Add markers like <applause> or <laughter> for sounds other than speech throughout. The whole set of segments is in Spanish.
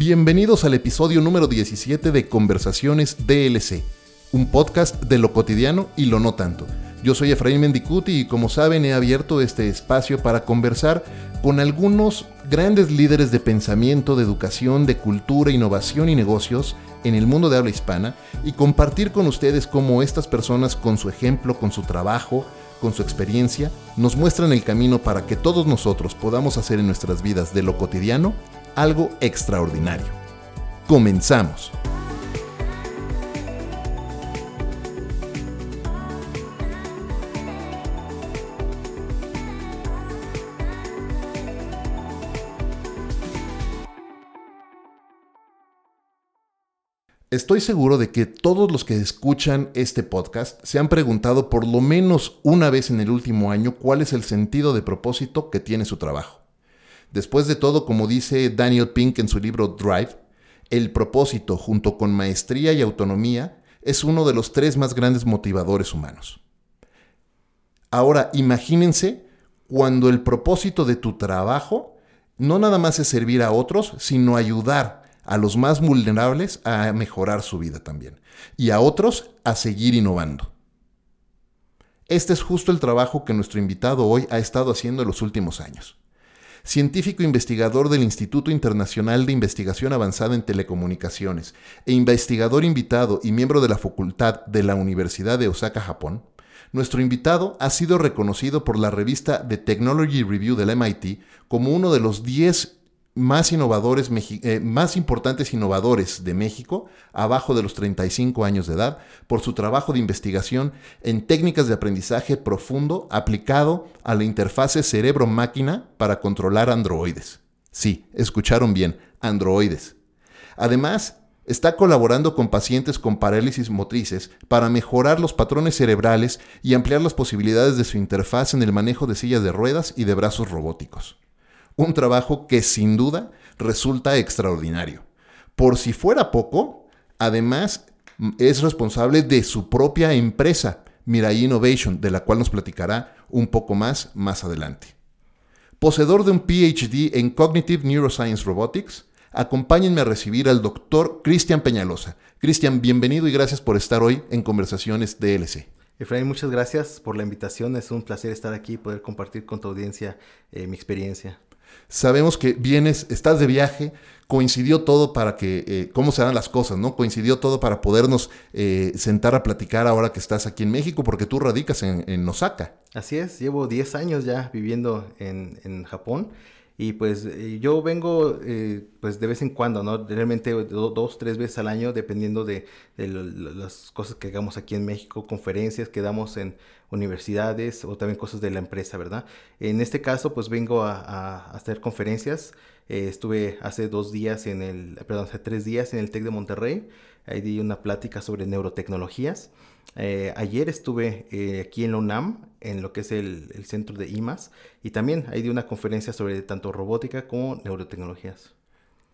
Bienvenidos al episodio número 17 de Conversaciones DLC, un podcast de lo cotidiano y lo no tanto. Yo soy Efraín Mendicuti y como saben he abierto este espacio para conversar con algunos grandes líderes de pensamiento, de educación, de cultura, innovación y negocios en el mundo de habla hispana y compartir con ustedes cómo estas personas con su ejemplo, con su trabajo, con su experiencia, nos muestran el camino para que todos nosotros podamos hacer en nuestras vidas de lo cotidiano algo extraordinario. Comenzamos. Estoy seguro de que todos los que escuchan este podcast se han preguntado por lo menos una vez en el último año cuál es el sentido de propósito que tiene su trabajo. Después de todo, como dice Daniel Pink en su libro Drive, el propósito junto con maestría y autonomía es uno de los tres más grandes motivadores humanos. Ahora, imagínense cuando el propósito de tu trabajo no nada más es servir a otros, sino ayudar a los más vulnerables a mejorar su vida también y a otros a seguir innovando. Este es justo el trabajo que nuestro invitado hoy ha estado haciendo en los últimos años. Científico investigador del Instituto Internacional de Investigación Avanzada en Telecomunicaciones e investigador invitado y miembro de la Facultad de la Universidad de Osaka, Japón, nuestro invitado ha sido reconocido por la revista The Technology Review del MIT como uno de los 10 más innovadores, eh, más importantes innovadores de México, abajo de los 35 años de edad, por su trabajo de investigación en técnicas de aprendizaje profundo aplicado a la interfase cerebro-máquina para controlar androides. Sí, escucharon bien, androides. Además, está colaborando con pacientes con parálisis motrices para mejorar los patrones cerebrales y ampliar las posibilidades de su interfaz en el manejo de sillas de ruedas y de brazos robóticos. Un trabajo que sin duda resulta extraordinario. Por si fuera poco, además es responsable de su propia empresa, Mirai Innovation, de la cual nos platicará un poco más más adelante. Poseedor de un PhD en Cognitive Neuroscience Robotics, acompáñenme a recibir al doctor Cristian Peñalosa. Cristian, bienvenido y gracias por estar hoy en Conversaciones DLC. Efraín, muchas gracias por la invitación. Es un placer estar aquí y poder compartir con tu audiencia eh, mi experiencia. Sabemos que vienes, estás de viaje, coincidió todo para que, eh, cómo se dan las cosas, ¿no? Coincidió todo para podernos eh, sentar a platicar ahora que estás aquí en México, porque tú radicas en, Osaka. Así es, llevo 10 años ya viviendo en, en Japón y pues eh, yo vengo eh, pues de vez en cuando, ¿no? Realmente dos, tres veces al año, dependiendo de, las cosas que hagamos aquí en México, conferencias que damos en universidades o también cosas de la empresa, ¿verdad? En este caso pues vengo a, hacer conferencias. Eh, estuve hace dos días en el, perdón, hace tres días en el TEC de Monterrey. Ahí di una plática sobre neurotecnologías. Eh, ayer estuve eh, aquí en la UNAM, en lo que es el, centro de IMAS, y también ahí di una conferencia sobre tanto robótica como neurotecnologías.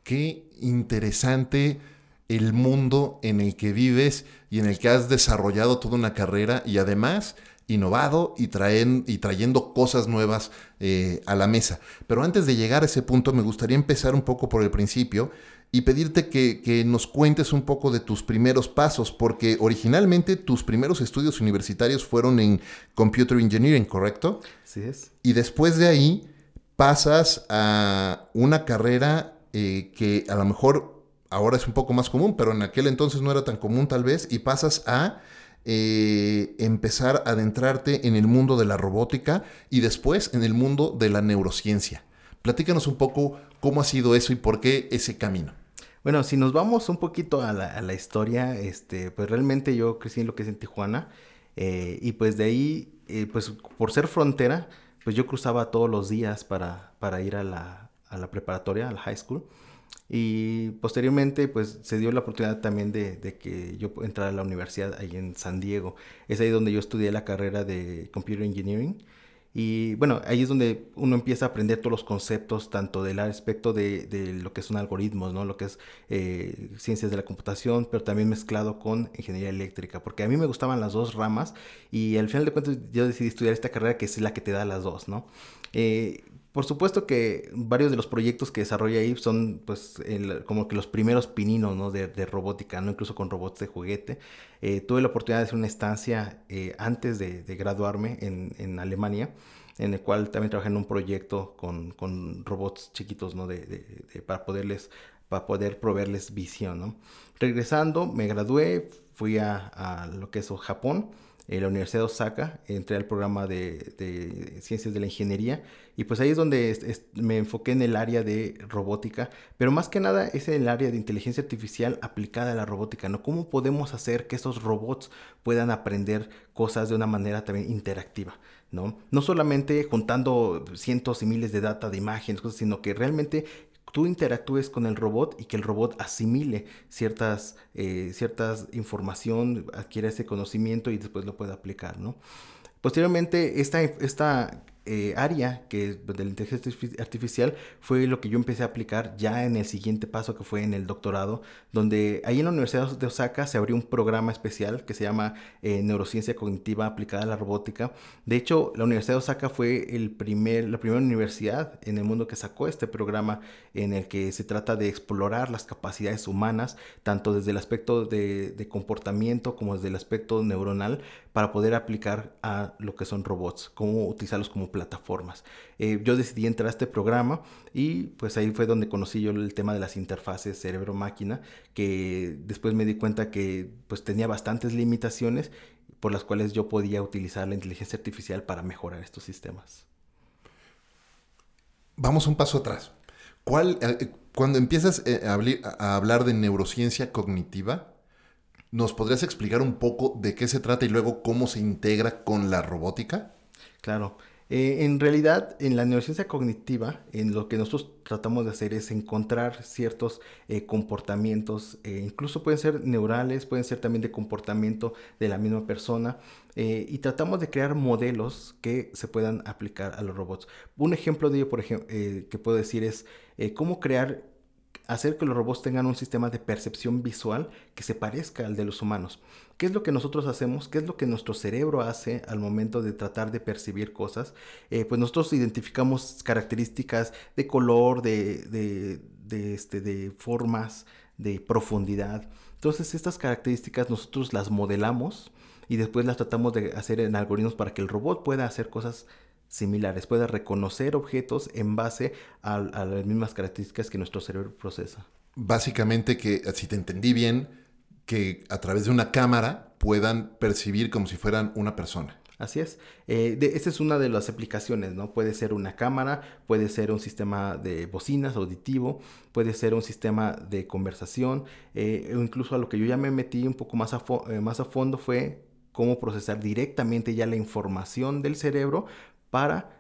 Qué interesante el mundo en el que vives y en el que has desarrollado toda una carrera y además innovado y, trayendo cosas nuevas eh, a la mesa. Pero antes de llegar a ese punto, me gustaría empezar un poco por el principio y pedirte que, nos cuentes un poco de tus primeros pasos, porque originalmente tus primeros estudios universitarios fueron en Computer Engineering, ¿correcto? Sí es. Y después de ahí pasas a una carrera eh, que a lo mejor ahora es un poco más común, pero en aquel entonces no era tan común tal vez, y pasas a eh, empezar a adentrarte en el mundo de la robótica y después en el mundo de la neurociencia. Platícanos un poco cómo ha sido eso y por qué ese camino. Bueno, si nos vamos un poquito a la, historia, este, pues realmente yo crecí en lo que es en Tijuana eh, y pues de ahí, eh, pues por ser frontera, pues yo cruzaba todos los días para, para ir a la, a la preparatoria, a la high school. Y posteriormente, pues se dio la oportunidad también de, de, que yo entrara a la universidad ahí en San Diego. Es ahí donde yo estudié la carrera de Computer Engineering. Y bueno, ahí es donde uno empieza a aprender todos los conceptos, tanto del aspecto de, de lo que son algoritmos, ¿no? Lo que es eh, ciencias de la computación, pero también mezclado con ingeniería eléctrica, porque a mí me gustaban las dos ramas y al final de cuentas yo decidí estudiar esta carrera que es la que te da las dos, ¿no? Eh, por supuesto que varios de los proyectos que desarrolla ahí son pues como que los primeros pininos ¿no? de, robótica, ¿no? incluso con robots de juguete. Eh, tuve la oportunidad de hacer una estancia eh, antes de, graduarme en, Alemania, en el cual también trabajé en un proyecto con, con robots chiquitos ¿no? de, para poderles para poder proveerles visión. ¿no? Regresando, me gradué, fui a, a lo que es Japón en la Universidad de Osaka, entré al programa de, Ciencias de la Ingeniería y pues ahí es donde me enfoqué en el área de robótica, pero más que nada es en el área de inteligencia artificial aplicada a la robótica, ¿no? ¿Cómo podemos hacer que esos robots puedan aprender cosas de una manera también interactiva? ¿no? No solamente juntando cientos y miles de data, de imágenes, cosas, sino que realmente tú interactúes con el robot y que el robot asimile ciertas, eh, ciertas información, adquiera ese conocimiento y después lo pueda aplicar, ¿no? Posteriormente, esta, esta eh, área que de la inteligencia artificial fue lo que yo empecé a aplicar ya en el siguiente paso que fue en el doctorado, donde ahí en la Universidad de Osaka se abrió un programa especial que se llama eh, Neurociencia Cognitiva aplicada a la robótica. De hecho, la Universidad de Osaka fue el primer, la primera universidad en el mundo que sacó este programa en el que se trata de explorar las capacidades humanas, tanto desde el aspecto de, de comportamiento como desde el aspecto neuronal, para poder aplicar a lo que son robots, cómo utilizarlos como plataformas. Eh, yo decidí entrar a este programa y pues ahí fue donde conocí yo el tema de las interfaces cerebro-máquina, que después me di cuenta que pues tenía bastantes limitaciones por las cuales yo podía utilizar la inteligencia artificial para mejorar estos sistemas. Vamos un paso atrás. ¿Cuál, eh, cuando empiezas eh, a hablar de neurociencia cognitiva, ¿Nos podrías explicar un poco de qué se trata y luego cómo se integra con la robótica? Claro. Eh, en realidad, en la neurociencia cognitiva, en lo que nosotros tratamos de hacer es encontrar ciertos eh, comportamientos, eh, incluso pueden ser neurales, pueden ser también de comportamiento de la misma persona, y tratamos de crear modelos que se puedan aplicar a los robots. Un ejemplo de ello, por ejemplo, que puedo decir es cómo crear hacer que los robots tengan un sistema de percepción visual que se parezca al de los humanos. ¿Qué es lo que nosotros hacemos? ¿Qué es lo que nuestro cerebro hace al momento de tratar de percibir cosas? Eh, pues nosotros identificamos características de color, de, este, de formas, de profundidad. Entonces estas características nosotros las modelamos y después las tratamos de hacer en algoritmos para que el robot pueda hacer cosas similares, pueda reconocer objetos en base a, las mismas características que nuestro cerebro procesa. Básicamente que, si te entendí bien, que a través de una cámara puedan percibir como si fueran una persona. Así es. Eh, esa es una de las aplicaciones, ¿no? Puede ser una cámara, puede ser un sistema de bocinas auditivo, puede ser un sistema de conversación, eh, o incluso a lo que yo ya me metí un poco más a, eh, más a fondo fue cómo procesar directamente ya la información del cerebro para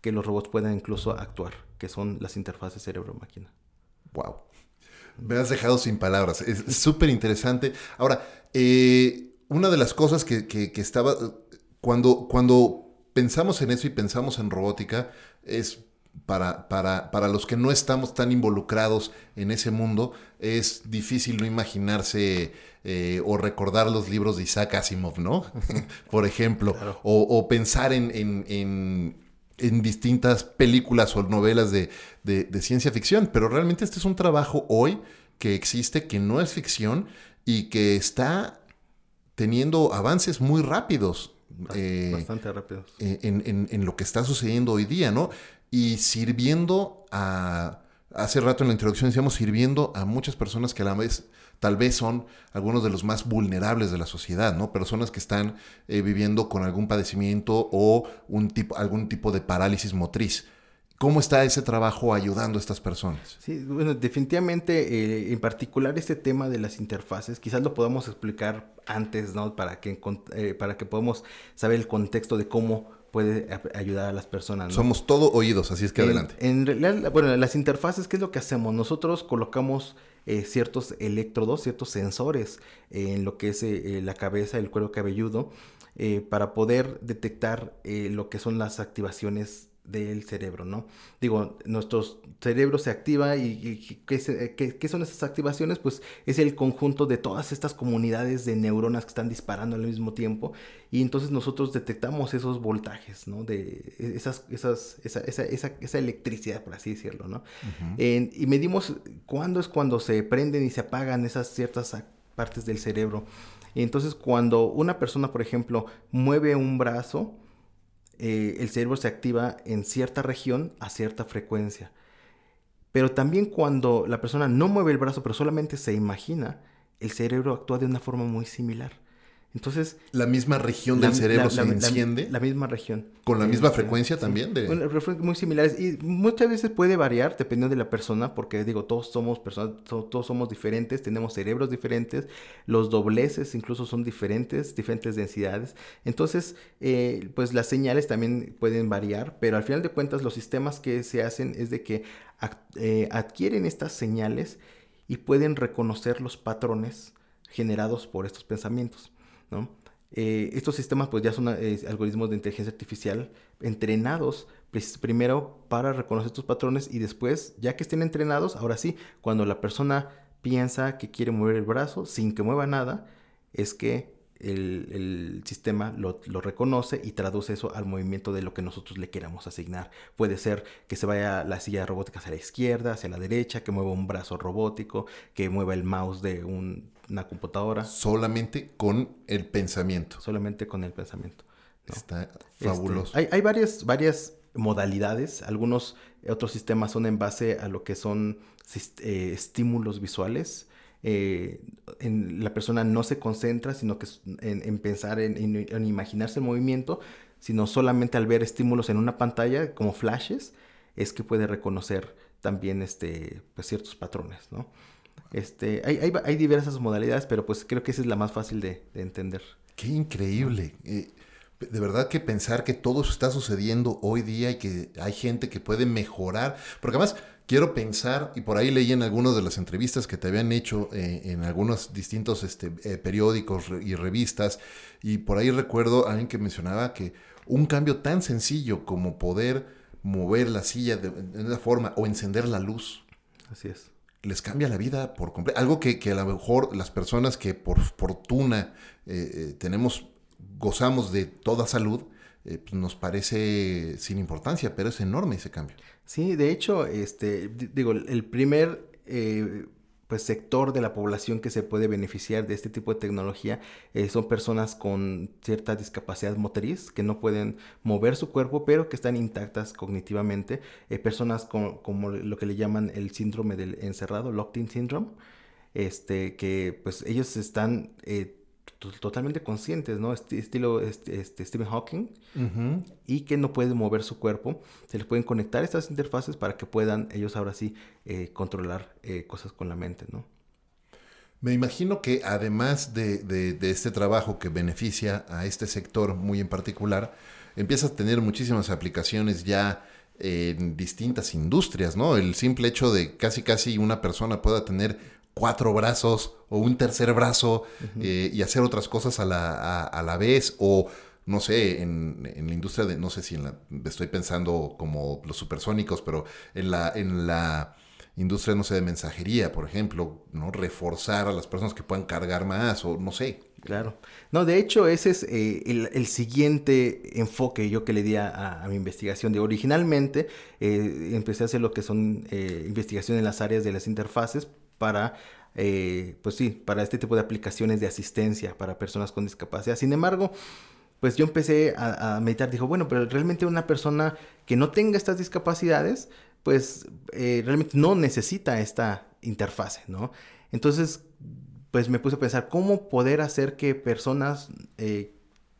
que los robots puedan incluso actuar, que son las interfaces cerebro-máquina. Wow. Me has dejado sin palabras. Es súper interesante. Ahora, eh, una de las cosas que, estaba. Cuando, cuando pensamos en eso y pensamos en robótica, es para, para, para, los que no estamos tan involucrados en ese mundo, es difícil no imaginarse eh, o recordar los libros de Isaac Asimov, ¿no? <laughs> <laughs> Por ejemplo, o, pensar en, en, en, distintas películas o novelas de, de, ciencia ficción, pero realmente este es un trabajo hoy que existe, que no es ficción y que está teniendo avances muy rápidos. Bastante rápidos. Eh, en, en, lo que está sucediendo hoy día, ¿no? Y sirviendo a, hace rato en la introducción decíamos, sirviendo a muchas personas que a la vez tal vez son algunos de los más vulnerables de la sociedad, ¿no? Personas que están eh, viviendo con algún padecimiento o un tipo, algún tipo de parálisis motriz. ¿Cómo está ese trabajo ayudando a estas personas? Sí, bueno, definitivamente, eh, en particular este tema de las interfaces, quizás lo podamos explicar antes, ¿no? Para que, eh, para que podamos saber el contexto de cómo puede ayudar a las personas. Somos todo oídos, así es que adelante. En realidad, bueno, las interfaces, ¿qué es lo que hacemos? Nosotros colocamos eh, ciertos electrodos, ciertos sensores en lo que es eh, la cabeza, el cuero cabelludo, eh, para poder detectar lo que son las activaciones del cerebro, ¿no? Digo, nuestro cerebro se activa y, ¿qué, son esas activaciones? Pues es el conjunto de todas estas comunidades de neuronas que están disparando al mismo tiempo y entonces nosotros detectamos esos voltajes, ¿no? De esas, esas, esa, esa, esa, electricidad, por así decirlo, ¿no? y medimos cuándo es cuando se prenden y se apagan esas ciertas partes del cerebro. Y entonces cuando una persona, por ejemplo, mueve un brazo, eh, el cerebro se activa en cierta región a cierta frecuencia. Pero también cuando la persona no mueve el brazo, pero solamente se imagina, el cerebro actúa de una forma muy similar. Entonces... La misma región del cerebro se enciende. La, misma región. Con la misma frecuencia también. De... muy similares. Y muchas veces puede variar dependiendo de la persona, porque digo, todos somos personas, todos somos diferentes, tenemos cerebros diferentes, los dobleces incluso son diferentes, diferentes densidades. Entonces, eh, pues las señales también pueden variar, pero al final de cuentas los sistemas que se hacen es de que eh, adquieren estas señales y pueden reconocer los patrones generados por estos pensamientos. Eh, estos sistemas pues ya son eh, algoritmos de inteligencia artificial entrenados primero para reconocer estos patrones y después, ya que estén entrenados, ahora sí, cuando la persona piensa que quiere mover el brazo sin que mueva nada, es que el, sistema lo, reconoce y traduce eso al movimiento de lo que nosotros le queramos asignar. Puede ser que se vaya la silla robótica hacia la izquierda, hacia la derecha, que mueva un brazo robótico, que mueva el mouse de un una computadora. Solamente con el pensamiento. Solamente con el pensamiento. Está este, fabuloso. hay, hay varias, varias modalidades. Algunos otros sistemas son en base a lo que son eh, estímulos visuales. Eh, en, la persona no se concentra, sino que en, pensar, en, imaginarse el movimiento, sino solamente al ver estímulos en una pantalla como flashes, es que puede reconocer también este, pues, ciertos patrones, ¿no? Este, hay, diversas modalidades, pero pues creo que esa es la más fácil de, entender. Qué increíble. Eh, de verdad que pensar que todo eso está sucediendo hoy día y que hay gente que puede mejorar. Porque además quiero pensar, y por ahí leí en algunas de las entrevistas que te habían hecho eh, en algunos distintos este, eh, periódicos y revistas, y por ahí recuerdo a alguien que mencionaba que un cambio tan sencillo como poder mover la silla de, de una forma o encender la luz. Así es les cambia la vida por completo. Algo que, a lo mejor las personas que por fortuna eh, eh, tenemos, gozamos de toda salud, eh, pues nos parece sin importancia, pero es enorme ese cambio. Sí, de hecho, este, digo, el primer pues, sector de la población que se puede beneficiar de este tipo de tecnología eh, son personas con cierta discapacidad motriz que no pueden mover su cuerpo pero que están intactas cognitivamente. Eh, personas con, como lo que le llaman el síndrome del encerrado locked-in syndrome este que pues ellos están eh, totalmente conscientes, ¿no? estilo este, este, Stephen Hawking, y que no pueden mover su cuerpo. Se les pueden conectar estas interfaces para que puedan ellos ahora sí eh, controlar eh, cosas con la mente, ¿no? Me imagino que además de, este trabajo que beneficia a este sector muy en particular, empieza a tener muchísimas aplicaciones ya en distintas industrias, ¿no? El simple hecho de casi casi una persona pueda tener cuatro brazos o un tercer brazo eh, y hacer otras cosas a la, a, la vez o no sé, en, en, la industria de, no sé si en la, estoy pensando como los supersónicos, pero en la, en la industria, no sé, de mensajería, por ejemplo, ¿no? Reforzar a las personas que puedan cargar más o no sé. Claro. No, de hecho, ese es eh, el, siguiente enfoque yo que le di a, mi investigación. De originalmente eh, empecé a hacer lo que son eh, investigaciones en las áreas de las interfaces para, eh, pues sí, para este tipo de aplicaciones de asistencia para personas con discapacidad. Sin embargo, pues yo empecé a, meditar, dijo, bueno, pero realmente una persona que no tenga estas discapacidades, pues eh, realmente no necesita esta interfase, ¿no? Entonces, pues me puse a pensar, ¿cómo poder hacer que personas eh,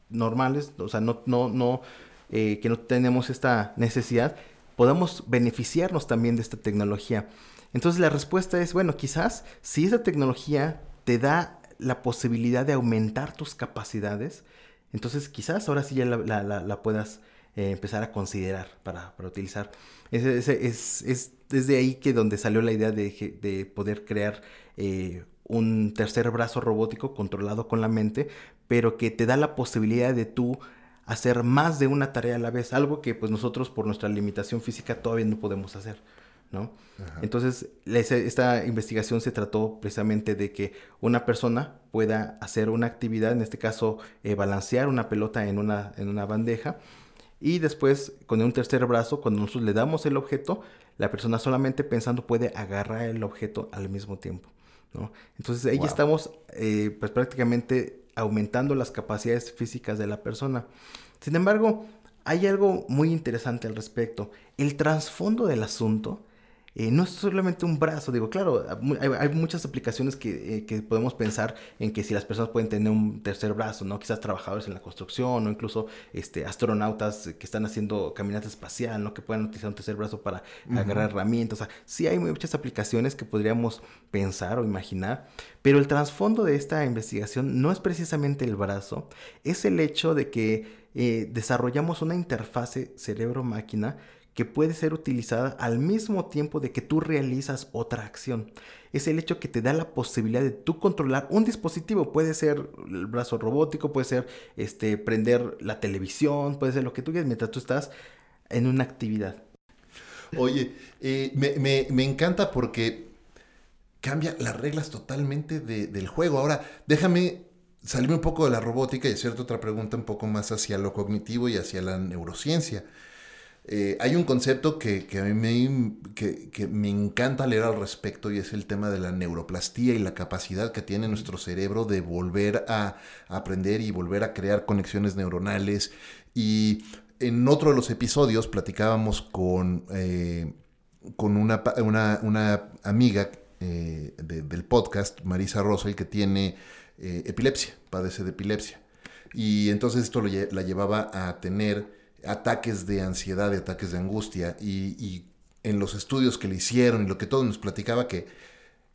normales, o sea, no, no, no, que no tenemos esta necesidad, podamos beneficiarnos también de esta tecnología? Entonces la respuesta es, bueno, quizás si esa tecnología te da la posibilidad de aumentar tus capacidades, entonces quizás ahora sí ya la, puedas eh, empezar a considerar para, utilizar. Es, es, desde ahí que donde salió la idea de, poder crear eh, un tercer brazo robótico controlado con la mente, pero que te da la posibilidad de tú hacer más de una tarea a la vez, algo que pues nosotros por nuestra limitación física todavía no podemos hacer. ¿No? Entonces, esta investigación se trató precisamente de que una persona pueda hacer una actividad, en este caso, eh, balancear una pelota en una, en una bandeja, y después, con un tercer brazo, cuando nosotros le damos el objeto, la persona solamente pensando puede agarrar el objeto al mismo tiempo, ¿no? Entonces, ahí estamos, eh, pues prácticamente aumentando las capacidades físicas de la persona. Sin embargo, hay algo muy interesante al respecto. El trasfondo del asunto eh, no es solamente un brazo, digo, claro, hay, muchas aplicaciones eh, que, podemos pensar en que si las personas pueden tener un tercer brazo, ¿no? Quizás trabajadores en la construcción o incluso este, astronautas que están haciendo caminata espacial, ¿no? Que puedan utilizar un tercer brazo para agarrar herramientas. O sea, sí hay muchas aplicaciones que podríamos pensar o imaginar, pero el trasfondo de esta investigación no es precisamente el brazo, es el hecho de que eh, desarrollamos una interfase cerebro-máquina que puede ser utilizada al mismo tiempo de que tú realizas otra acción. Es el hecho que te da la posibilidad de tú controlar un dispositivo. Puede ser el brazo robótico, puede ser este, prender la televisión, puede ser lo que tú quieras mientras tú estás en una actividad. Oye, eh, me, encanta porque cambia las reglas totalmente del juego. Ahora, déjame salirme un poco de la robótica y hacerte otra pregunta un poco más hacia lo cognitivo y hacia la neurociencia. Eh, hay un concepto que, a mí me, que, me encanta leer al respecto y es el tema de la neuroplastía y la capacidad que tiene nuestro cerebro de volver a, aprender y volver a crear conexiones neuronales. Y en otro de los episodios platicábamos con, eh, con una, amiga eh, del podcast, Marisa Rosel, que tiene epilepsia, padece de epilepsia. Y entonces esto la llevaba a tener ataques de ansiedad, de ataques de angustia, y, en los estudios que le hicieron y lo que todo nos platicaba que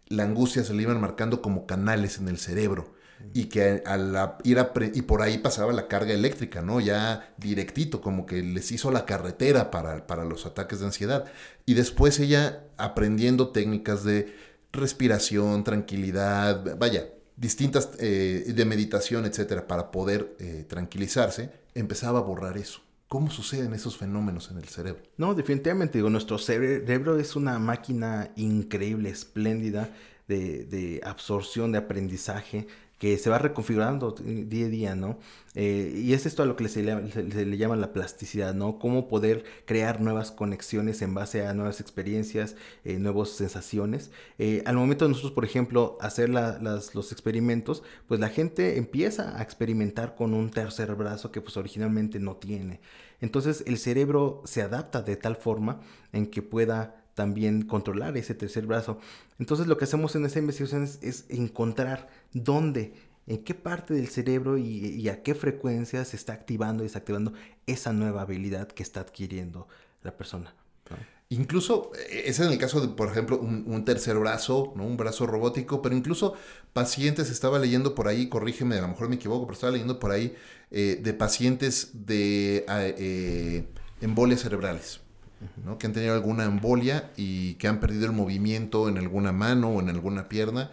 la angustia se le iban marcando como canales en el cerebro y que al ir a y por ahí pasaba la carga eléctrica, ¿no? Ya directito, como que les hizo la carretera para, para los ataques de ansiedad. Y después ella aprendiendo técnicas de respiración, tranquilidad, vaya, distintas eh, de meditación, etcétera, para poder eh, tranquilizarse, empezaba a borrar eso. ¿Cómo suceden esos fenómenos en el cerebro? No, definitivamente, digo, nuestro cerebro es una máquina increíble, espléndida de, de absorción, de aprendizaje, que se va reconfigurando día a día, ¿no? Eh, y es esto a lo que se le, llama la plasticidad, ¿no? Cómo poder crear nuevas conexiones en base a nuevas experiencias, eh, nuevas sensaciones. Eh, al momento de nosotros, por ejemplo, hacer los experimentos, pues la gente empieza a experimentar con un tercer brazo que pues originalmente no tiene. Entonces el cerebro se adapta de tal forma en que pueda también controlar ese tercer brazo. Entonces lo que hacemos en esa investigación es, encontrar dónde, en qué parte del cerebro y, a qué frecuencia se está activando y desactivando esa nueva habilidad que está adquiriendo la persona. Incluso, e, ese es el caso de, por ejemplo, un, tercer brazo, ¿no? un brazo robótico, pero incluso pacientes, estaba leyendo por ahí, corrígeme, a lo mejor me equivoco, pero estaba leyendo por ahí eh, de pacientes de eh, embolias cerebrales que han tenido alguna embolia y que han perdido el movimiento en alguna mano o en alguna pierna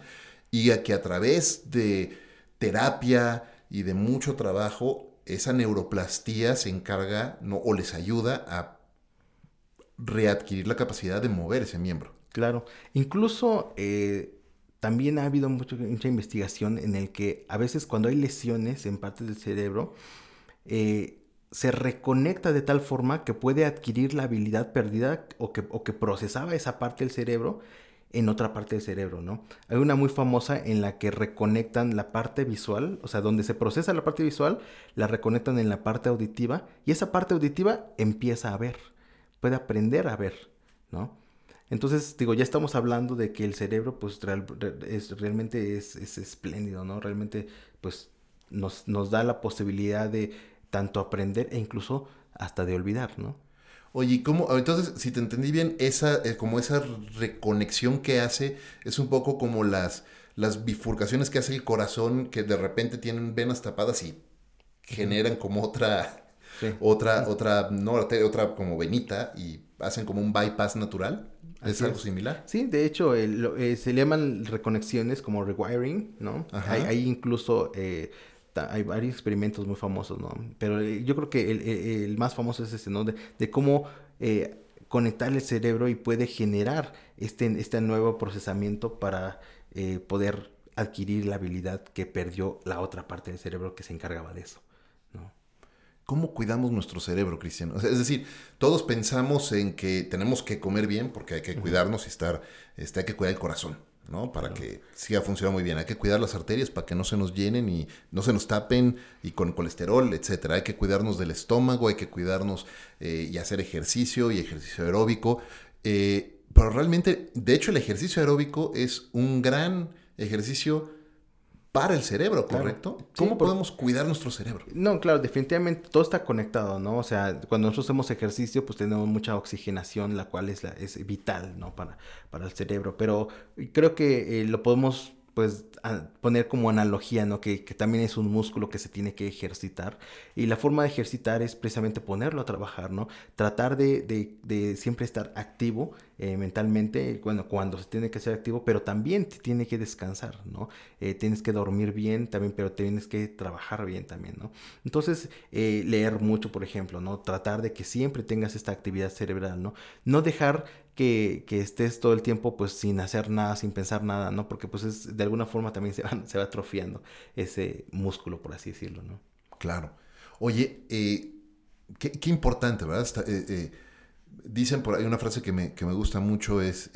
y a que a través de terapia y de mucho trabajo esa neuroplastía se encarga no, o les ayuda a readquirir la capacidad de mover ese miembro. Claro, incluso eh, también ha habido mucha investigación en el que a veces cuando hay lesiones en partes del cerebro, eh, se reconecta de tal forma que puede adquirir la habilidad perdida o que, o que procesaba esa parte del cerebro en otra parte del cerebro, ¿no? Hay una muy famosa en la que reconectan la parte visual, o sea, donde se procesa la parte visual, la reconectan en la parte auditiva y esa parte auditiva empieza a ver, puede aprender a ver, ¿no? Entonces, digo, ya estamos hablando de que el cerebro, pues, es, realmente es, es, espléndido, ¿no? Realmente, pues, nos, nos da la posibilidad de tanto aprender e incluso hasta de olvidar, ¿no? Oye, ¿cómo? Entonces, si te entendí bien, esa, eh, como esa reconexión que hace es un poco como las, las bifurcaciones que hace el corazón, que de repente tienen venas tapadas y generan como otra, otra, otra, no, otra como venita y hacen como un bypass natural. ¿Es algo similar? Sí, de hecho, eh, se llaman reconexiones como rewiring, ¿no? Hay, hay, incluso eh, hay varios experimentos muy famosos, ¿no? Pero eh, yo creo que el, más famoso es ese, ¿no? De, cómo eh, conectar el cerebro y puede generar este, este nuevo procesamiento para eh, poder adquirir la habilidad que perdió la otra parte del cerebro que se encargaba de eso. ¿no? ¿Cómo cuidamos nuestro cerebro, Cristian? es decir, todos pensamos en que tenemos que comer bien porque hay que cuidarnos y estar, este, hay que cuidar el corazón. ¿No? Para que siga funcionando muy bien. Hay que cuidar las arterias para que no se nos llenen y no se nos tapen y con colesterol, etcétera. Hay que cuidarnos del estómago, hay que cuidarnos eh, y hacer ejercicio y ejercicio aeróbico. Eh, pero realmente, de hecho, el ejercicio aeróbico es un gran ejercicio para el cerebro, ¿correcto? ¿Cómo podemos cuidar nuestro cerebro? No, claro, definitivamente todo está conectado, ¿no? O sea, cuando nosotros hacemos ejercicio, pues tenemos mucha oxigenación, la cual es, la, es vital, ¿no? Para, para el cerebro. Pero creo que eh, lo podemos pues poner como analogía, ¿no? Que, también es un músculo que se tiene que ejercitar. Y la forma de ejercitar es precisamente ponerlo a trabajar, ¿no? Tratar de, siempre estar activo eh, mentalmente, bueno, cuando se tiene que ser activo, pero también te tiene que descansar, ¿no? Eh, tienes que dormir bien también, pero tienes que trabajar bien también, ¿no? Entonces, eh, leer mucho, por ejemplo, ¿no? Tratar de que siempre tengas esta actividad cerebral, ¿no? No dejar que, estés todo el tiempo pues sin hacer nada, sin pensar nada, ¿no? Porque pues es, de alguna forma también se va, <laughs> se va atrofiando ese músculo, por así decirlo, ¿no? Claro. Oye, eh, qué, importante, ¿verdad? Eh, eh, dicen por ahí una frase que me, gusta mucho es,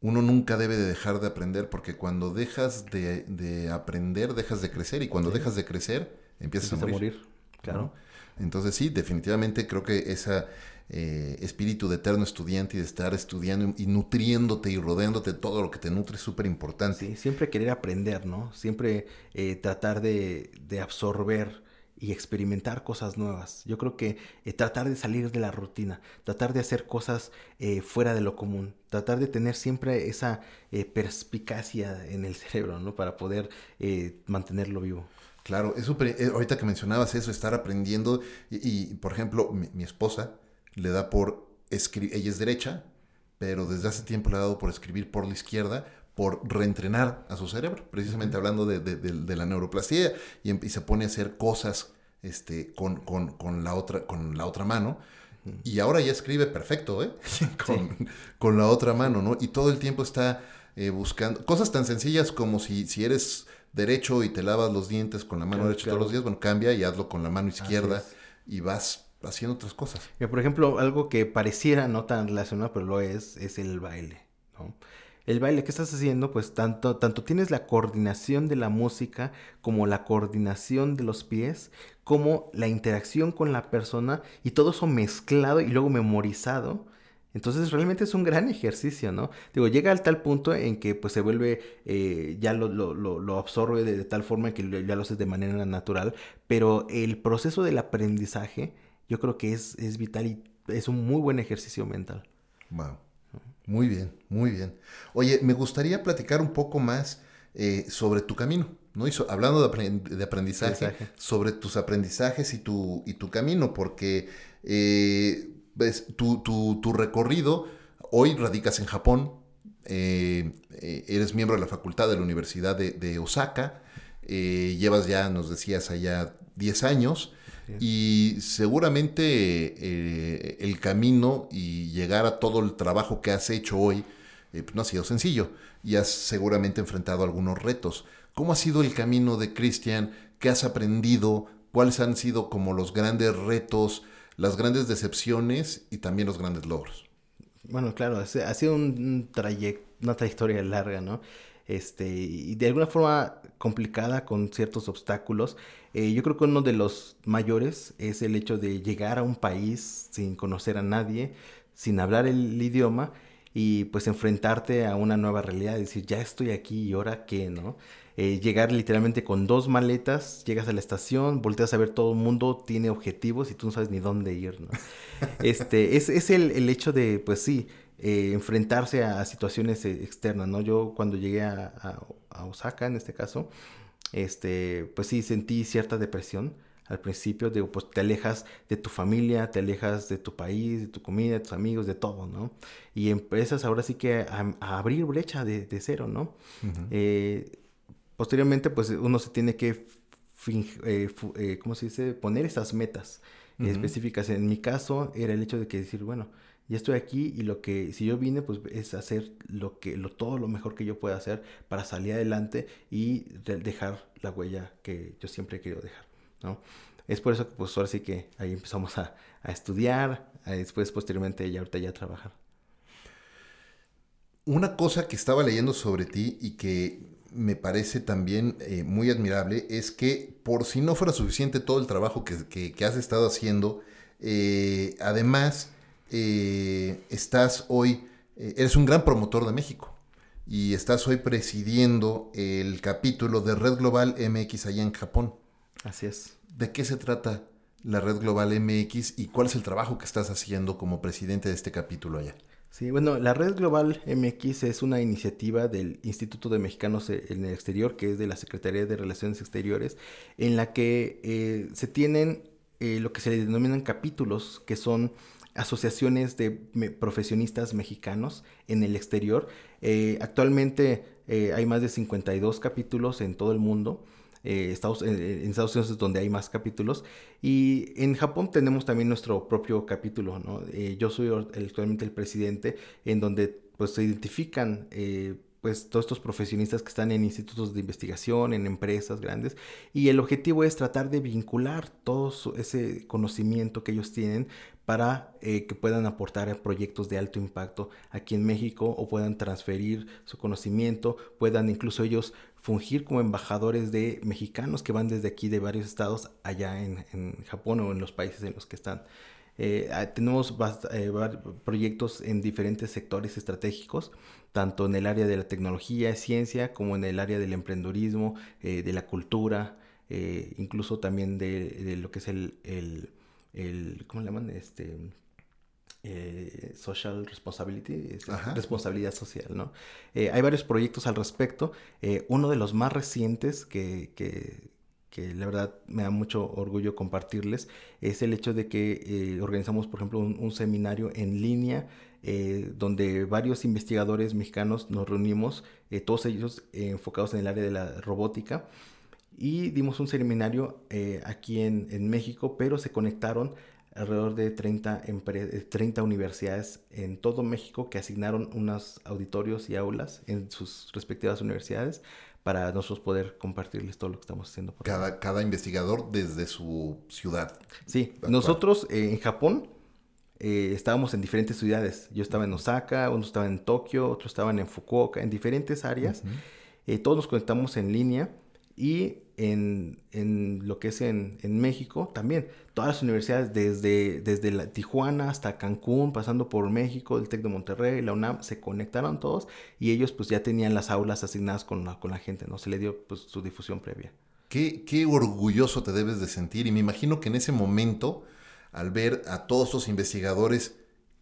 uno nunca debe de dejar de aprender porque cuando dejas de, aprender, dejas de crecer y cuando dejas de crecer, empiezas, a morir. morir. Claro. Entonces sí, definitivamente creo que esa, eh, espíritu de eterno estudiante y de estar estudiando y nutriéndote y rodeándote todo lo que te nutre es súper importante. Sí, siempre querer aprender, ¿no? Siempre eh, tratar de, absorber y experimentar cosas nuevas. Yo creo que eh, tratar de salir de la rutina, tratar de hacer cosas fuera de lo común, tratar de tener siempre esa perspicacia en el cerebro, ¿no? Para poder mantenerlo vivo. Claro, es súper, ahorita que mencionabas eso, estar aprendiendo y, por ejemplo, mi esposa, le da por escribir, ella es derecha, pero desde hace tiempo le ha dado por escribir por la izquierda, por reentrenar a su cerebro, precisamente hablando de, la neuroplastía, y, y, se pone a hacer cosas este, con, con, la, otra, con la otra mano. Y ahora ya escribe perfecto, ¿eh? <laughs> con, la otra mano, ¿no? Y todo el tiempo está eh, buscando cosas tan sencillas como si, si eres derecho y te lavas los dientes con la mano derecha todos los días, bueno, cambia y hazlo con la mano izquierda y vas haciendo otras cosas. Por ejemplo, algo que pareciera no tan relacionado, pero lo es, es el baile. ¿no? El baile que estás haciendo, pues tanto, tanto tienes la coordinación de la música como la coordinación de los pies, como la interacción con la persona y todo eso mezclado y luego memorizado. Entonces realmente es un gran ejercicio, ¿no? Digo, llega al tal punto en que pues se vuelve, eh, ya lo, lo, lo, absorbe de, de, tal forma que ya lo haces de manera natural, pero el proceso del aprendizaje yo creo que es, es vital y es un muy buen ejercicio mental. Wow. Muy bien, muy bien. Oye, me gustaría platicar un poco más eh, sobre tu camino, ¿no? Y hablando de, aprendizaje, sobre tus aprendizajes y tu, y tu camino, porque eh, ves, tu, tu, recorrido, hoy radicas en Japón, eh, eres miembro de la facultad de la Universidad de, de Osaka, llevas ya, nos decías, allá 10 años. Y seguramente eh, el camino y llegar a todo el trabajo que has hecho hoy eh, pues no ha sido sencillo y has seguramente enfrentado algunos retos. ¿Cómo ha sido el camino de Cristian? ¿Qué has aprendido? ¿Cuáles han sido como los grandes retos, las grandes decepciones y también los grandes logros? Bueno, claro, ha sido un trayecto, una trayectoria larga, ¿no? Este, y de alguna forma complicada con ciertos obstáculos. Eh, yo creo que uno de los mayores es el hecho de llegar a un país sin conocer a nadie, sin hablar el idioma y pues enfrentarte a una nueva realidad, decir, ya estoy aquí y ahora qué, ¿no? Eh, llegar literalmente con dos maletas, llegas a la estación, volteas a ver todo el mundo, tiene objetivos y tú no sabes ni dónde ir, ¿no? <laughs> este, es, es el, el, hecho de, pues sí, eh, enfrentarse a, situaciones eh, externas, ¿no? Yo cuando llegué a, Osaka, en este caso, este, pues sí, sentí cierta depresión al principio, digo, pues te alejas de tu familia, te alejas de tu país, de tu comida, de tus amigos, de todo, ¿no? Y empiezas ahora sí que a, abrir brecha de, cero, ¿no? Eh, posteriormente, pues uno se tiene que eh, ¿cómo se dice? Poner esas metas específicas. En mi caso era el hecho de que decir, bueno, ya estoy aquí y lo que, si yo vine, pues es hacer lo que, lo, todo lo mejor que yo pueda hacer para salir adelante y dejar la huella que yo siempre he querido dejar, ¿no? Es por eso que pues ahora sí que ahí empezamos a, a estudiar, después posteriormente ya ahorita ya a trabajar. Una cosa que estaba leyendo sobre ti y que me parece también eh, muy admirable es que por si no fuera suficiente todo el trabajo que, has estado haciendo, eh, además eh, estás hoy, eres un gran promotor de México y estás hoy presidiendo el capítulo de Red Global MX allá en Japón. Así es. ¿De qué se trata la Red Global MX y cuál es el trabajo que estás haciendo como presidente de este capítulo allá? Sí, bueno, la Red Global MX es una iniciativa del Instituto de Mexicanos en el Exterior, que es de la Secretaría de Relaciones Exteriores, en la que eh, se tienen eh, lo que se denominan capítulos, que son asociaciones de profesionistas mexicanos en el exterior. Eh, actualmente hay más de 52 capítulos en todo el mundo. Eh, Estados, en Estados Unidos es donde hay más capítulos. Y en Japón tenemos también nuestro propio capítulo, ¿no? Eh, yo soy actualmente el presidente, en donde pues se identifican eh, pues todos estos profesionistas que están en institutos de investigación, en empresas grandes, y el objetivo es tratar de vincular todo ese conocimiento que ellos tienen para que puedan aportar a proyectos de alto impacto aquí en México o puedan transferir su conocimiento, puedan incluso ellos fungir como embajadores de mexicanos que van desde aquí de varios estados allá en, Japón o en los países en los que están. Eh, ah, tenemos eh, proyectos en diferentes sectores estratégicos, tanto en el área de la tecnología, ciencia, como en el área del emprendurismo, eh, de la cultura, incluso también de, lo que es el, el, el ¿cómo le llaman? Este, eh, social responsibility, responsabilidad social, ¿no? Eh, hay varios proyectos al respecto. Eh, uno de los más recientes que, que, que, la verdad me da mucho orgullo compartirles es el hecho de que organizamos, por ejemplo, un, seminario en línea donde varios investigadores mexicanos nos reunimos, todos ellos enfocados en el área de la robótica. Y dimos un seminario aquí en, en México, pero se conectaron alrededor de 30, 30 universidades en todo México que asignaron unos auditorios y aulas en sus respectivas universidades para nosotros poder compartirles todo lo que estamos haciendo. cada, cada investigador desde su ciudad. Sí, nosotros eh, en Japón eh, estábamos en diferentes ciudades. Yo estaba en Osaka, uno estaba en Tokio, otros estaban en Fukuoka, en diferentes áreas. Eh, todos nos conectamos en línea y en, lo que es en, México también. Todas las universidades, desde, desde la, Tijuana hasta Cancún, pasando por México, el TEC de Monterrey, la UNAM, se conectaron todos y ellos pues ya tenían las aulas asignadas con la, con la gente, ¿no? Se le dio pues su difusión previa. Qué, qué orgulloso te debes de sentir y me imagino que en ese momento, al ver a todos estos investigadores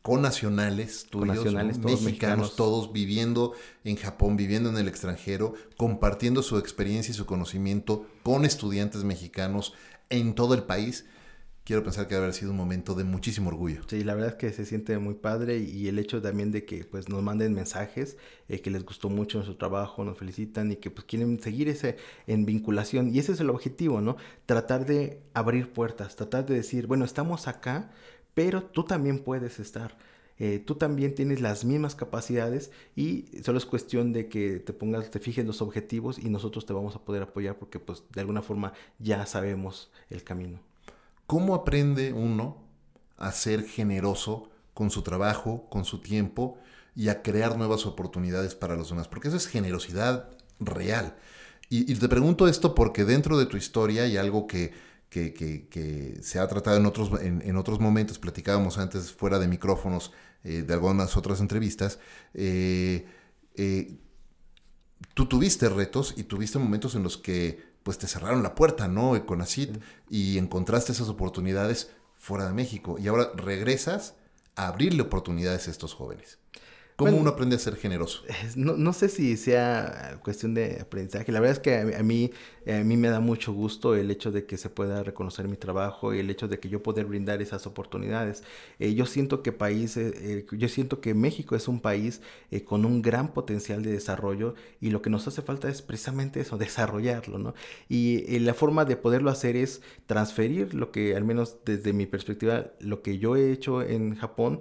con nacionales todos mexicanos, todos viviendo en Japón, viviendo en el extranjero, compartiendo su experiencia y su conocimiento con estudiantes mexicanos en todo el país. Quiero pensar que haber sido un momento de muchísimo orgullo. Sí, la verdad es que se siente muy padre y el hecho también de que pues nos manden mensajes, eh, que les gustó mucho nuestro trabajo, nos felicitan y que pues quieren seguir ese en vinculación. Y ese es el objetivo, ¿no? Tratar de abrir puertas, tratar de decir, bueno, estamos acá, pero tú también puedes estar. Eh, tú también tienes las mismas capacidades y solo es cuestión de que te pongas, te fijes los objetivos y nosotros te vamos a poder apoyar porque pues de alguna forma ya sabemos el camino. ¿Cómo aprende uno a ser generoso con su trabajo, con su tiempo y a crear nuevas oportunidades para los demás? Porque eso es generosidad real. y te pregunto esto porque dentro de tu historia hay algo que que, se ha tratado en otros, en, otros momentos, platicábamos antes fuera de micrófonos eh, de algunas otras entrevistas, eh, eh, tú tuviste retos y tuviste momentos en los que pues te cerraron la puerta, ¿no? Con ACID y encontraste esas oportunidades fuera de México y ahora regresas a abrirle oportunidades a estos jóvenes. ¿Cómo uno aprende a ser generoso? No, no, sé si sea cuestión de aprendizaje. La verdad es que a, mí, a mí me da mucho gusto el hecho de que se pueda reconocer mi trabajo y el hecho de que yo poder brindar esas oportunidades. Eh, yo siento que país, eh, yo siento que México es un país eh, con un gran potencial de desarrollo y lo que nos hace falta es precisamente eso, <laughs> desarrollarlo, ¿no? Y la forma de poderlo hacer es transferir lo que, al menos desde mi perspectiva, lo que yo he hecho en Japón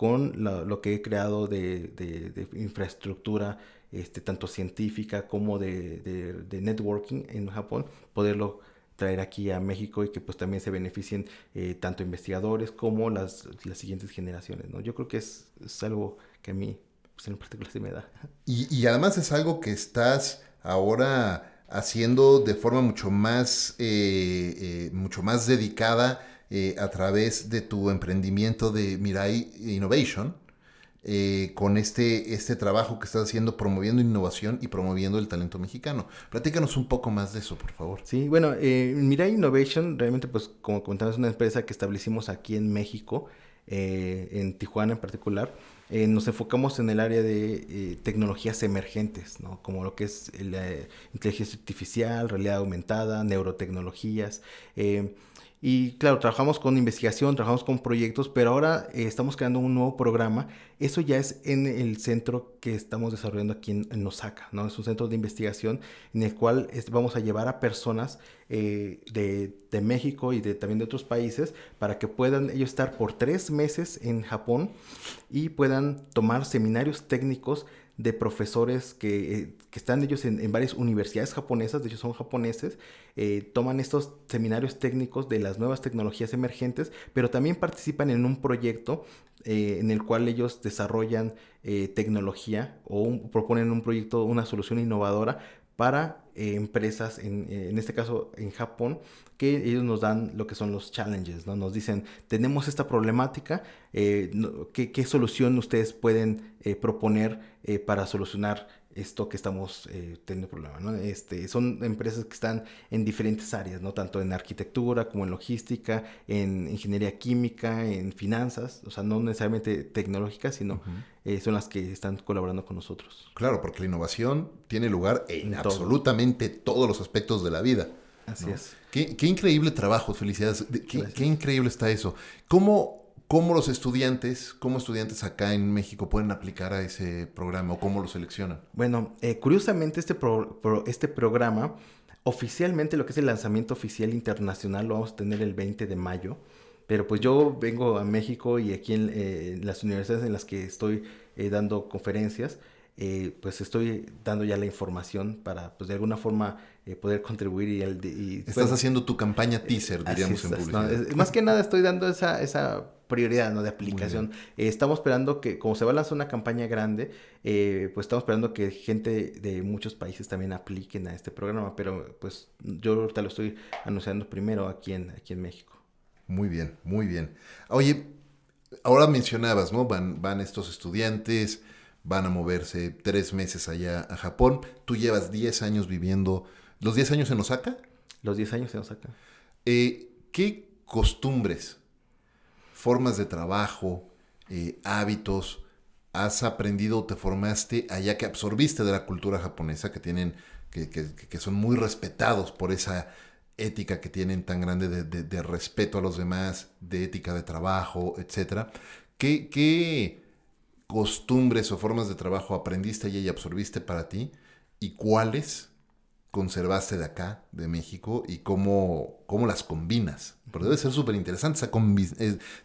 con lo que he creado de, infraestructura, este, tanto científica como de, networking en Japón, poderlo traer aquí a México y que pues también se beneficien eh, tanto investigadores como las, siguientes generaciones, ¿no? Yo creo que es, algo que a mí pues, en particular se me da. Y, además es algo que estás ahora haciendo de forma mucho más, eh, eh, mucho más dedicada eh, a través de tu emprendimiento de Mirai Innovation, eh, con este, este trabajo que estás haciendo promoviendo innovación y promoviendo el talento mexicano. Platícanos un poco más de eso, por favor. Sí, bueno, eh, Mirai Innovation realmente, pues como comentamos, es una empresa que establecimos aquí en México, en Tijuana en particular. nos enfocamos en el área de tecnologías emergentes, ¿no? como lo que es la inteligencia artificial, realidad aumentada, neurotecnologías. Y claro, trabajamos con investigación, trabajamos con proyectos, pero ahora eh, estamos creando un nuevo programa. Eso ya es en el centro que estamos desarrollando aquí en, Osaka, ¿no? Es un centro de investigación en el cual vamos a llevar a personas eh, de, de, México y de, también de otros países para que puedan ellos estar por tres meses en Japón y puedan tomar seminarios técnicos de profesores que, eh, que están ellos en, varias universidades japonesas, de hecho son japoneses, eh, toman estos seminarios técnicos de las nuevas tecnologías emergentes, pero también participan en un proyecto eh, en el cual ellos desarrollan tecnología o proponen un proyecto, una solución innovadora para empresas, en, en, este caso en Japón, que ellos nos dan lo que son los challenges, ¿no? Nos dicen, tenemos esta problemática, eh, ¿qué, solución ustedes pueden eh, proponer eh, para solucionar esto que estamos teniendo problema, ¿no? Este, son empresas que están en diferentes áreas, ¿no? Tanto en arquitectura como en logística, en ingeniería química, en finanzas, o sea, no necesariamente tecnológicas, sino son las que están colaborando con nosotros. Claro, porque la innovación tiene lugar en, absolutamente todos los aspectos de la vida. Así es. Qué, increíble trabajo, felicidades. Qué, increíble está eso. ¿Cómo, ¿Cómo los estudiantes, cómo estudiantes acá en México pueden aplicar a ese programa o cómo lo seleccionan? Bueno, eh, curiosamente este, este programa, oficialmente lo que es el lanzamiento oficial internacional lo vamos a tener el 20 de mayo. Pero pues yo vengo a México y aquí en eh, las universidades en las que estoy eh, dando conferencias, eh, pues estoy dando ya la información para, pues de alguna forma, eh, poder contribuir y... El, y Estás haciendo tu campaña teaser, diríamos en publicidad. más que nada estoy dando esa, esa prioridad ¿no? de aplicación. Eh, estamos esperando que, como se va a lanzar una campaña grande, pues estamos esperando que gente de muchos países también apliquen a este programa, pero pues yo ahorita lo estoy anunciando primero aquí en, aquí en México. Muy bien, muy bien. Oye, ahora mencionabas, ¿no? Van, van estos estudiantes van a moverse tres meses allá a Japón. Tú llevas 10 años viviendo, ¿los 10 años en Osaka? Los 10 años en Osaka. Eh, ¿Qué costumbres, formas de trabajo, eh, hábitos has aprendido o te formaste allá que absorbiste de la cultura japonesa, que tienen, que, son muy respetados por esa ética que tienen tan grande de, respeto a los demás, de ética de trabajo, etcétera? ¿Qué, qué costumbres o formas de trabajo aprendiste y absorbiste para ti y cuáles conservaste de acá, de México, y cómo, cómo las combinas. Pero debe ser súper interesante,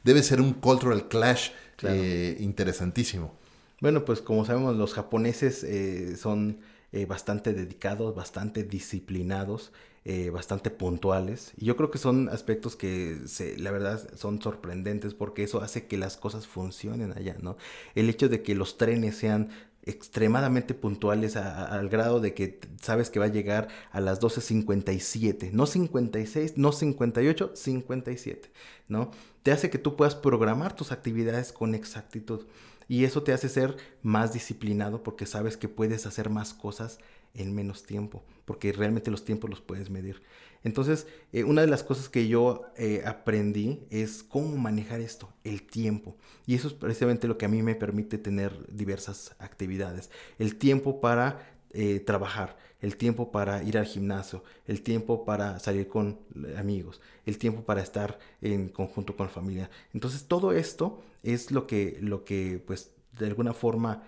debe ser un cultural clash eh, interesantísimo. Bueno, pues como sabemos, los japoneses eh, son eh, bastante dedicados, bastante disciplinados, eh, bastante puntuales. Y yo creo que son aspectos que la verdad son sorprendentes porque eso hace que las cosas funcionen allá, ¿no? El hecho de que los trenes sean extremadamente puntuales al grado de que sabes que va a llegar a las 12.57, no 56, no 58, 57, ¿no? Te hace que tú puedas programar tus actividades con exactitud. Y eso te hace ser más disciplinado porque sabes que puedes hacer más cosas en menos tiempo, porque realmente los tiempos los puedes medir. Entonces, eh, una de las cosas que yo eh, aprendí es cómo manejar esto, el tiempo. Y eso es precisamente lo que a mí me permite tener diversas actividades. El tiempo para eh, trabajar, el tiempo para ir al gimnasio, el tiempo para salir con amigos, el tiempo para estar en conjunto con la familia. Entonces, todo esto es lo que, lo que pues, de alguna forma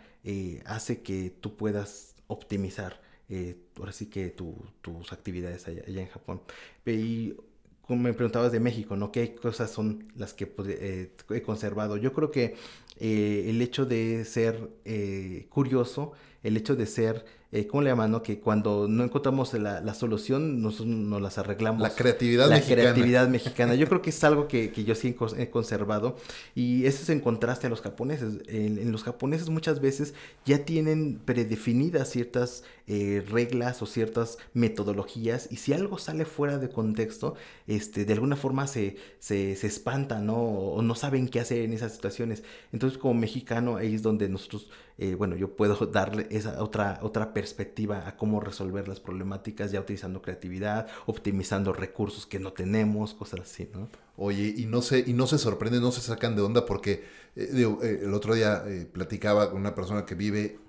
hace que tú puedas optimizar eh, ahora sí que tus actividades allá, en Japón. Y como me preguntabas de México, ¿no? ¿Qué cosas son las que eh, he conservado? Yo creo que eh, el hecho de ser eh, curioso, el hecho de ser eh, ¿cómo le llaman? No? Que cuando no encontramos la, la, solución, nosotros nos las arreglamos. La creatividad mexicana. La creatividad mexicana. Yo <laughs> creo que es algo que, que, yo sí he conservado. Y eso es en contraste a los japoneses. En, en los japoneses muchas veces ya tienen predefinidas ciertas eh, reglas o ciertas metodologías. Y si algo sale fuera de contexto, este, de alguna forma se, se, se espantan, ¿no? O no saben qué hacer en esas situaciones. Entonces, como mexicano, ahí es donde nosotros eh, bueno, yo puedo <laughs> darle esa otra, otra perspectiva a cómo resolver las problemáticas ya utilizando creatividad, optimizando recursos que no tenemos, cosas así, ¿no? Oye, y no se, y no se sorprenden, no se sacan de onda porque eh, eh, el otro día platicaba con una persona que vive,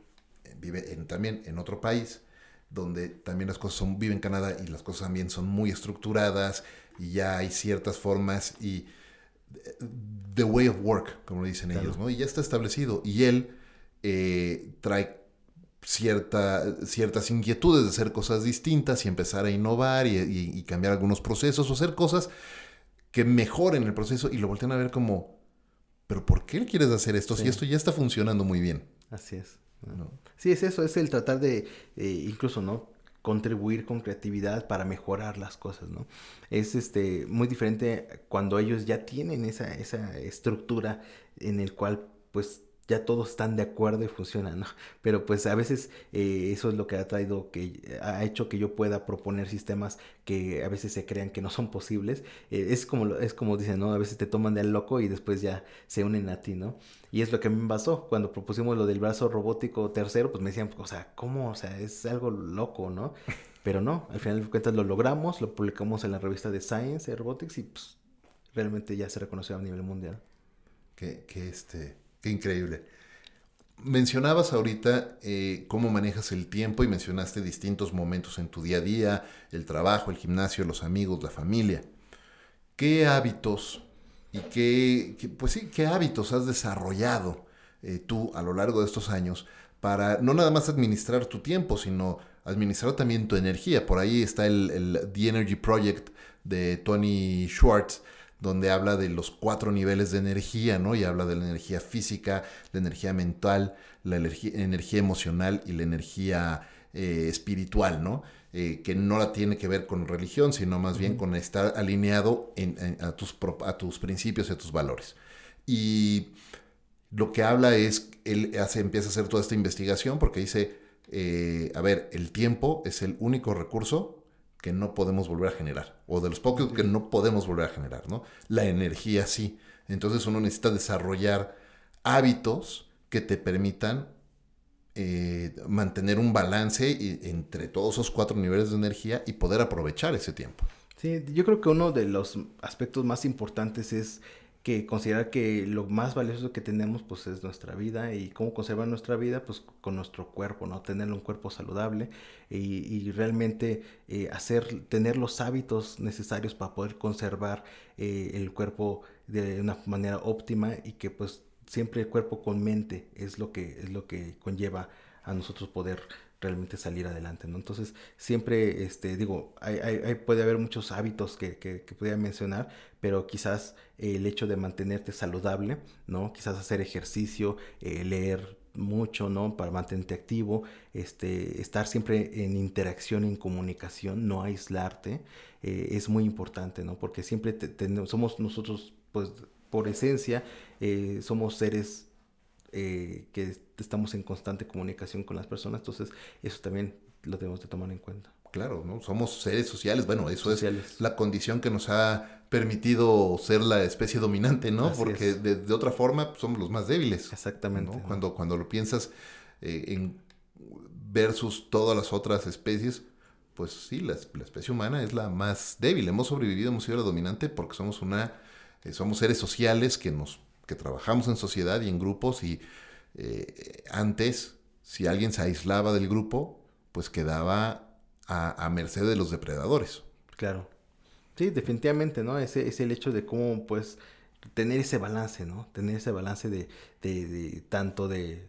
vive también en otro país, donde también las cosas son, vive en Canadá y las cosas también son muy estructuradas y ya hay ciertas formas y the way of work, como dicen ellos, ¿no? Y ya está establecido. Y él eh, trae cierta, ciertas inquietudes de hacer cosas distintas y empezar a innovar y, cambiar algunos procesos o hacer cosas que mejoren el proceso y lo voltean a ver como, pero ¿por qué quieres hacer esto si esto ya está funcionando muy bien? Así es. Sí, es eso, es el tratar de, eh, incluso, ¿no? Contribuir con creatividad para mejorar las cosas, ¿no? Es este muy diferente cuando ellos ya tienen esa, esa estructura en el cual pues ya todos están de acuerdo y funcionan, ¿no? <laughs> Pero pues a veces eh, eso es lo que ha traído, que ha hecho que yo pueda proponer sistemas que a veces se crean que no son posibles. Eh, es, como, es como dicen, ¿no? A veces te toman de loco y después ya se unen a ti, ¿no? Y es lo que a mí me pasó. Cuando propusimos lo del brazo robótico tercero, pues me decían, o sea, ¿cómo? O sea, es algo loco, ¿no? <laughs> Pero no, al final de cuentas lo logramos, lo publicamos en la revista de Science Robotics y pues realmente ya se reconoció a nivel mundial. Que, que este Qué increíble. Mencionabas ahorita eh, cómo manejas el tiempo y mencionaste distintos momentos en tu día a día, el trabajo, el gimnasio, los amigos, la familia. ¿Qué hábitos y qué, pues sí, qué hábitos has desarrollado eh, tú a lo largo de estos años para no nada más administrar tu tiempo, sino administrar también tu energía? Por ahí está el, el The Energy Project de Tony Schwartz, donde habla de los cuatro niveles de energía, ¿no? Y habla de la energía física, la energía mental, la energía, emocional y la energía eh, espiritual, ¿no? Eh, que no la tiene que ver con religión, sino más bien con estar alineado a, tus, a tus principios y a tus valores. Y lo que habla es, él hace, empieza a hacer toda esta investigación porque dice, eh, a ver, el tiempo es el único recurso que no podemos volver a generar, o de los pocos que no podemos volver a generar, ¿no? La energía sí. Entonces uno necesita desarrollar hábitos que te permitan eh, mantener un balance entre todos esos cuatro niveles de energía y poder aprovechar ese tiempo. Sí, yo creo que uno de los aspectos más importantes es que considerar que lo más valioso que tenemos pues es nuestra vida y cómo conservar nuestra vida pues con nuestro cuerpo, ¿no? Tener un cuerpo saludable y, realmente eh, hacer, tener los hábitos necesarios para poder conservar eh, el cuerpo de una manera óptima y que pues siempre el cuerpo con mente es lo que, es lo que conlleva a nosotros poder realmente salir adelante, ¿no? Entonces, siempre, este, digo, hay, puede haber muchos hábitos que, que, mencionar, pero quizás el hecho de mantenerte saludable, ¿no? Quizás hacer ejercicio, eh, leer mucho, ¿no? Para mantenerte activo, este, estar siempre en interacción, en comunicación, no aislarte, eh, es muy importante, ¿no? Porque siempre somos nosotros, pues, por esencia, eh, somos seres eh, que estamos en constante comunicación con las personas, entonces eso también lo tenemos de tomar en cuenta. Claro, ¿no? Somos seres sociales, bueno, eso es la condición que nos ha permitido ser la especie dominante, ¿no? Porque de, otra forma pues, somos los más débiles. Exactamente. Cuando, cuando lo piensas eh, en versus todas las otras especies, pues sí, la, especie humana es la más débil. Hemos sobrevivido, hemos sido la dominante porque somos una, eh, somos seres sociales que nos, que trabajamos en sociedad y en grupos y eh, antes, si alguien se aislaba del grupo, pues quedaba a, merced de los depredadores. Claro. Sí, definitivamente, ¿no? Ese es el hecho de cómo, pues, tener ese balance, ¿no? Tener ese balance de, de, tanto de,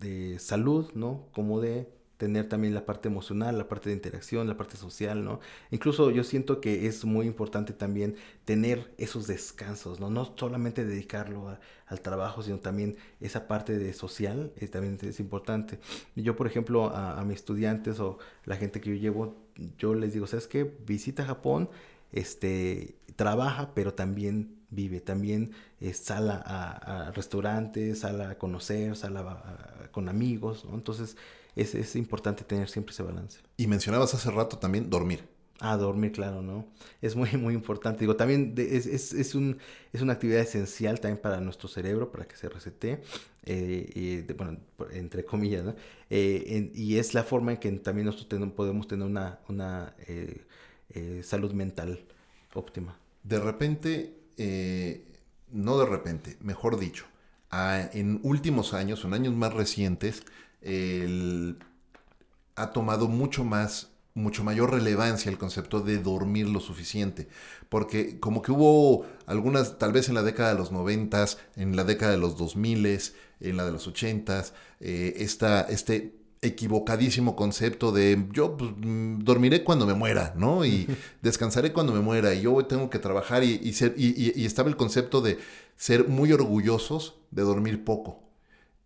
de, salud, ¿no? Como de tener también la parte emocional, la parte de interacción, la parte social, ¿no? Incluso yo siento que es muy importante también tener esos descansos, ¿no? No solamente dedicarlo al trabajo, sino también esa parte de social es, también es importante. Yo, por ejemplo, a, a mis estudiantes o la gente que yo llevo, yo les digo, ¿sabes qué? Visita Japón, este, trabaja, pero también vive, también eh, sala a, restaurantes, sala a conocer, sala con amigos, Entonces es, es, importante tener siempre ese balance. Y mencionabas hace rato también dormir. Ah, dormir, claro, ¿no? Es muy, muy importante. Digo, también es, es, es, un, es una actividad esencial también para nuestro cerebro, para que se resete, eh, bueno, entre comillas, ¿no? Eh, y es la forma en que también nosotros podemos tener una, una salud mental óptima. De repente, eh, no de repente, mejor dicho, en últimos años, en años más recientes, ha tomado mucho más, mucho mayor relevancia el concepto de dormir lo suficiente. Porque como que hubo algunas, tal vez en la década de los noventas, en la década de los dos miles, en la de los ochentas, eh, esta, este equivocadísimo concepto de yo pues, mm, dormiré cuando me muera, ¿no? Y <laughs> descansaré cuando me muera y yo tengo que trabajar y, ser, y, estaba el concepto de ser muy orgullosos de dormir poco.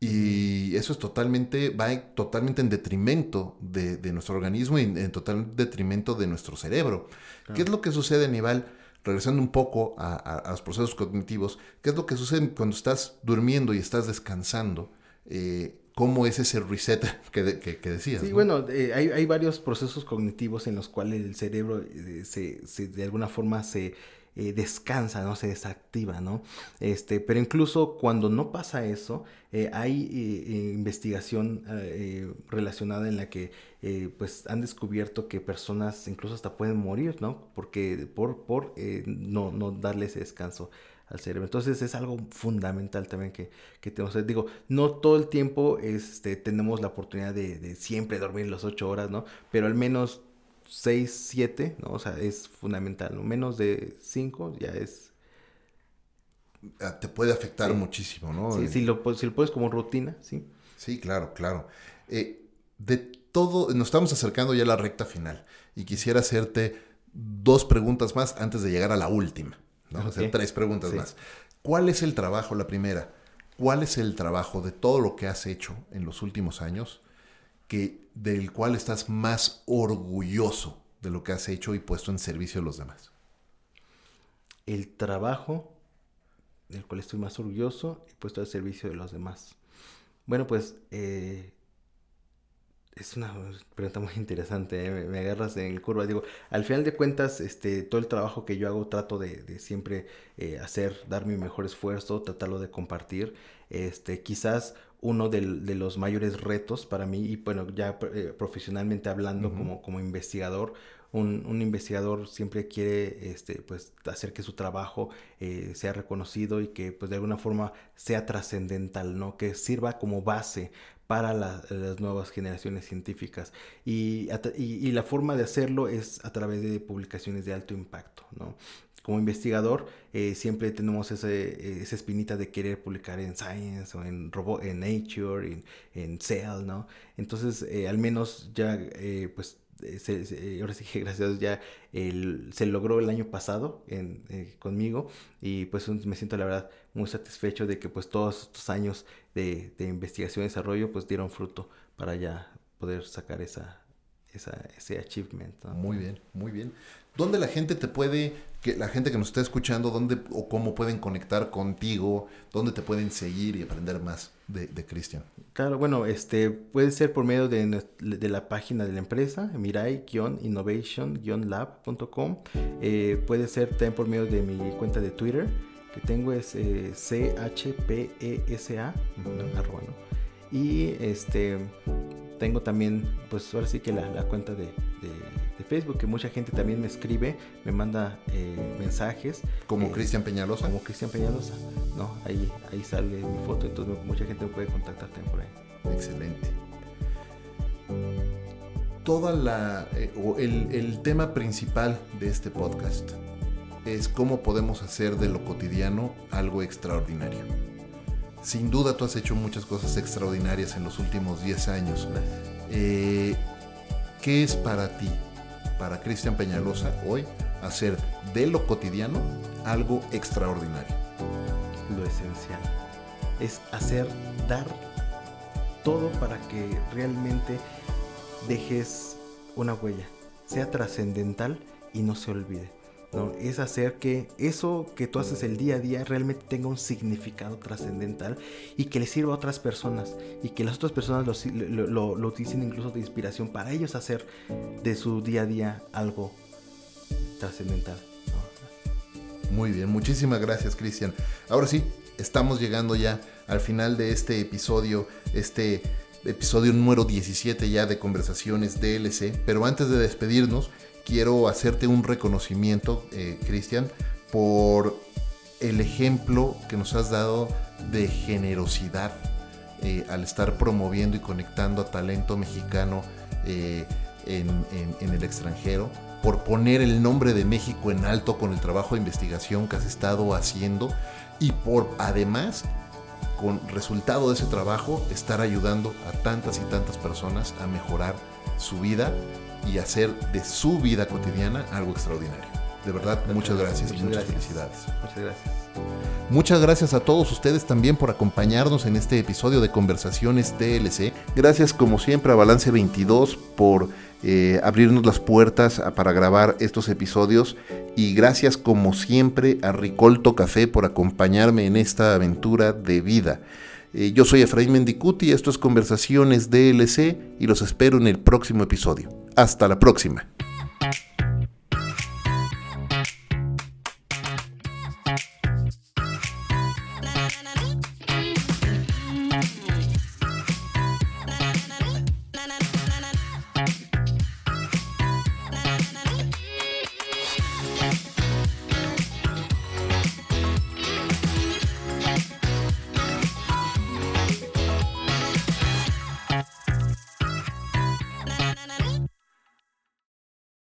Y eso es totalmente, va totalmente en detrimento de, nuestro organismo y en total detrimento de nuestro cerebro. ¿Qué es lo que sucede, Aníbal? Regresando un poco a, los procesos cognitivos, ¿qué es lo que sucede cuando estás durmiendo y estás descansando? Eh, cómo es ese reset <laughs> que, que, decías. Sí, bueno, eh, hay, hay, varios procesos cognitivos en los cuales el cerebro eh, se, se, de alguna forma se eh, descansa, ¿no? Se desactiva, ¿no? Este, pero incluso cuando no pasa eso, hay investigación relacionada en la que pues han descubierto que personas incluso hasta pueden morir, ¿no? Porque por, por no, no darle ese descanso al cerebro. Entonces es algo fundamental también que, que tenemos. Digo, no todo el tiempo este, tenemos la oportunidad de, siempre dormir las ocho horas, ¿no? Pero al menos seis, siete, ¿no? O sea, es fundamental, ¿no? Menos de cinco ya es... Ah, te puede afectar muchísimo, ¿no? Sí, si lo, si lo pones como rutina, sí. Sí, claro, claro. Eh, de todo, nos estamos acercando ya a la recta final y quisiera hacerte dos preguntas más antes de llegar a la última. Vamos a hacer tres preguntas más. ¿Cuál es el trabajo, la primera? ¿Cuál es el trabajo de todo lo que has hecho en los últimos años que, del cual estás más orgulloso de lo que has hecho y puesto en servicio de los demás? El trabajo del cual estoy más orgulloso y puesto al servicio de los demás. Bueno, pues eh, es una pregunta muy interesante, ¿eh? me, agarras en curva. Digo, al final de cuentas, este, todo el trabajo que yo hago trato de, siempre eh, hacer, dar mi mejor esfuerzo, tratarlo de compartir. Este, quizás uno de, los mayores retos para mí, y bueno, ya eh, profesionalmente hablando como, como investigador, un, un, investigador siempre quiere este, pues, hacer que su trabajo sea reconocido y que pues, de alguna forma sea trascendental, ¿no? que sirva como base para las nuevas generaciones científicas. Y, y, la forma de hacerlo es a través de publicaciones de alto impacto, ¿no? Como investigador, eh, siempre tenemos ese, esa espinita de querer publicar en Science o en, Robo en Nature, en, en Cell, ¿no? Entonces, eh, al menos ya, eh, pues, se, ahora sí que <laughs> gracias ya se logró el año pasado en, conmigo y pues me siento la verdad muy satisfecho de que pues todos estos años de, investigación y desarrollo pues dieron fruto para ya poder sacar esa, ese achievement. Muy bien, muy bien. ¿Dónde la gente te puede, que la gente que nos está escuchando, dónde o cómo pueden conectar contigo, dónde te pueden seguir y aprender más de, de Cristian? Claro, bueno, este puede ser por medio de, de la página de la empresa, mirai-innovation-lab.com. Eh, puede ser también por medio de mi cuenta de Twitter, que tengo es eh, CHPESA, arroba, ¿no? Y este tengo también, pues ahora sí que la, cuenta de, Facebook, que mucha gente también me escribe, me manda eh, mensajes. ¿Como Cristian Peñalosa? Como Cristian Peñalosa, ¿no? Ahí, ahí sale mi foto, entonces mucha gente me puede contactar también por ahí. Excelente. Toda la, eh, el, el tema principal de este podcast es cómo podemos hacer de lo cotidiano algo extraordinario. Sin duda tú has hecho muchas cosas extraordinarias en los últimos 10 años. Eh, ¿Qué es para ti, para Cristian Peñalosa, hoy hacer de lo cotidiano algo extraordinario? Lo esencial es hacer, dar todo para que realmente dejes una huella, sea trascendental y no se olvide. Es hacer que eso que tú haces el día a día realmente tenga un significado trascendental y que le sirva a otras personas y que las otras personas lo, lo, utilicen incluso de inspiración para ellos hacer de su día a día algo trascendental. Muy bien, muchísimas gracias Cristian. Ahora sí, estamos llegando ya al final de este episodio, este episodio número 17 ya de Conversaciones DLC, pero antes de despedirnos, quiero hacerte un reconocimiento, eh, Cristian, por el ejemplo que nos has dado de generosidad eh, al estar promoviendo y conectando a talento mexicano eh, en, el extranjero, por poner el nombre de México en alto con el trabajo de investigación que has estado haciendo y por además con resultado de ese trabajo estar ayudando a tantas y tantas personas a mejorar su vida y hacer de su vida cotidiana algo extraordinario. De verdad, muchas gracias y muchas felicidades. Muchas gracias. Muchas gracias a todos ustedes también por acompañarnos en este episodio de Conversaciones DLC. Gracias como siempre a Balance 22 por eh, abrirnos las puertas para grabar estos episodios y gracias como siempre a Ricolto Café por acompañarme en esta aventura de vida. Eh, yo soy Efraín Mendicuti, esto es Conversaciones DLC y los espero en el próximo episodio. Hasta la próxima.